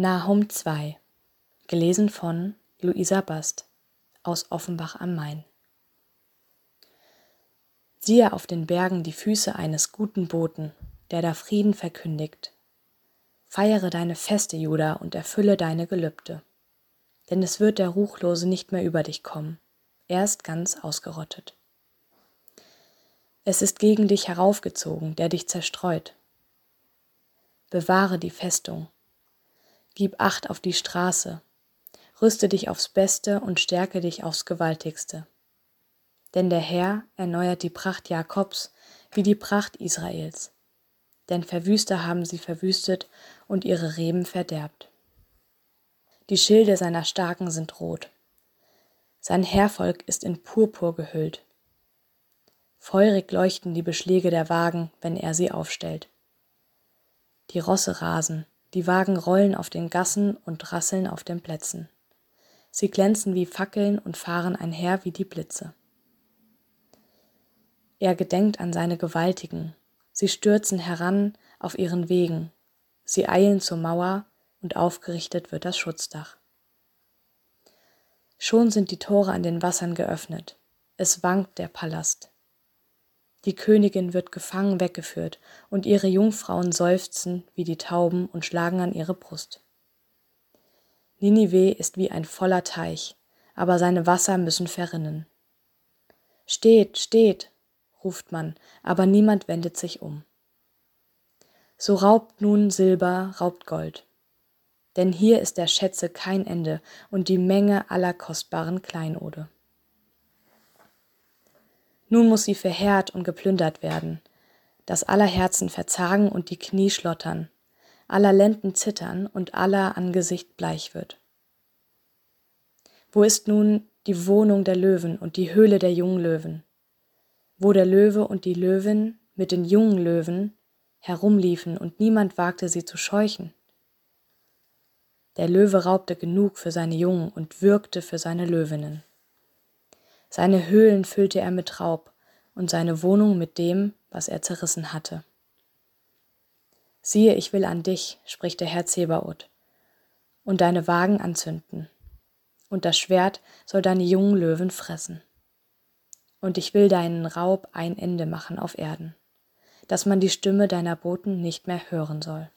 Nahum 2 Gelesen von Luisa Bast aus Offenbach am Main Siehe auf den Bergen die Füße eines guten Boten, der da Frieden verkündigt. Feiere deine Feste, Juda, und erfülle deine Gelübde. Denn es wird der Ruchlose nicht mehr über dich kommen, er ist ganz ausgerottet. Es ist gegen dich heraufgezogen, der dich zerstreut. Bewahre die Festung, Gib Acht auf die Straße, rüste dich aufs Beste und stärke dich aufs Gewaltigste. Denn der Herr erneuert die Pracht Jakobs wie die Pracht Israels. Denn Verwüster haben sie verwüstet und ihre Reben verderbt. Die Schilde seiner Starken sind rot. Sein Heervolk ist in Purpur gehüllt. Feurig leuchten die Beschläge der Wagen, wenn er sie aufstellt. Die Rosse rasen, die Wagen rollen auf den Gassen und rasseln auf den Plätzen. Sie glänzen wie Fackeln und fahren einher wie die Blitze. Er gedenkt an seine Gewaltigen, sie stürzen heran auf ihren Wegen, sie eilen zur Mauer und aufgerichtet wird das Schutzdach. Schon sind die Tore an den Wassern geöffnet, es wankt der Palast. Die Königin wird gefangen weggeführt, und ihre Jungfrauen seufzen wie die Tauben und schlagen an ihre Brust. Ninive ist wie ein voller Teich, aber seine Wasser müssen verrinnen. Steht, steht, ruft man, aber niemand wendet sich um. So raubt nun Silber, raubt Gold. Denn hier ist der Schätze kein Ende und die Menge aller kostbaren Kleinode. Nun muss sie verheert und geplündert werden, dass aller Herzen verzagen und die Knie schlottern, aller Lenden zittern und aller Angesicht bleich wird. Wo ist nun die Wohnung der Löwen und die Höhle der jungen Löwen? Wo der Löwe und die Löwin mit den jungen Löwen herumliefen und niemand wagte sie zu scheuchen? Der Löwe raubte genug für seine Jungen und würgte für seine Löwinnen. Seine Höhlen füllte er mit Raub und seine Wohnung mit dem, was er zerrissen hatte. Siehe, ich will an dich, spricht der Herr Zebaoth, und deine Wagen anzünden, und das Schwert soll deine jungen Löwen fressen. Und ich will deinen Raub ein Ende machen auf Erden, dass man die Stimme deiner Boten nicht mehr hören soll.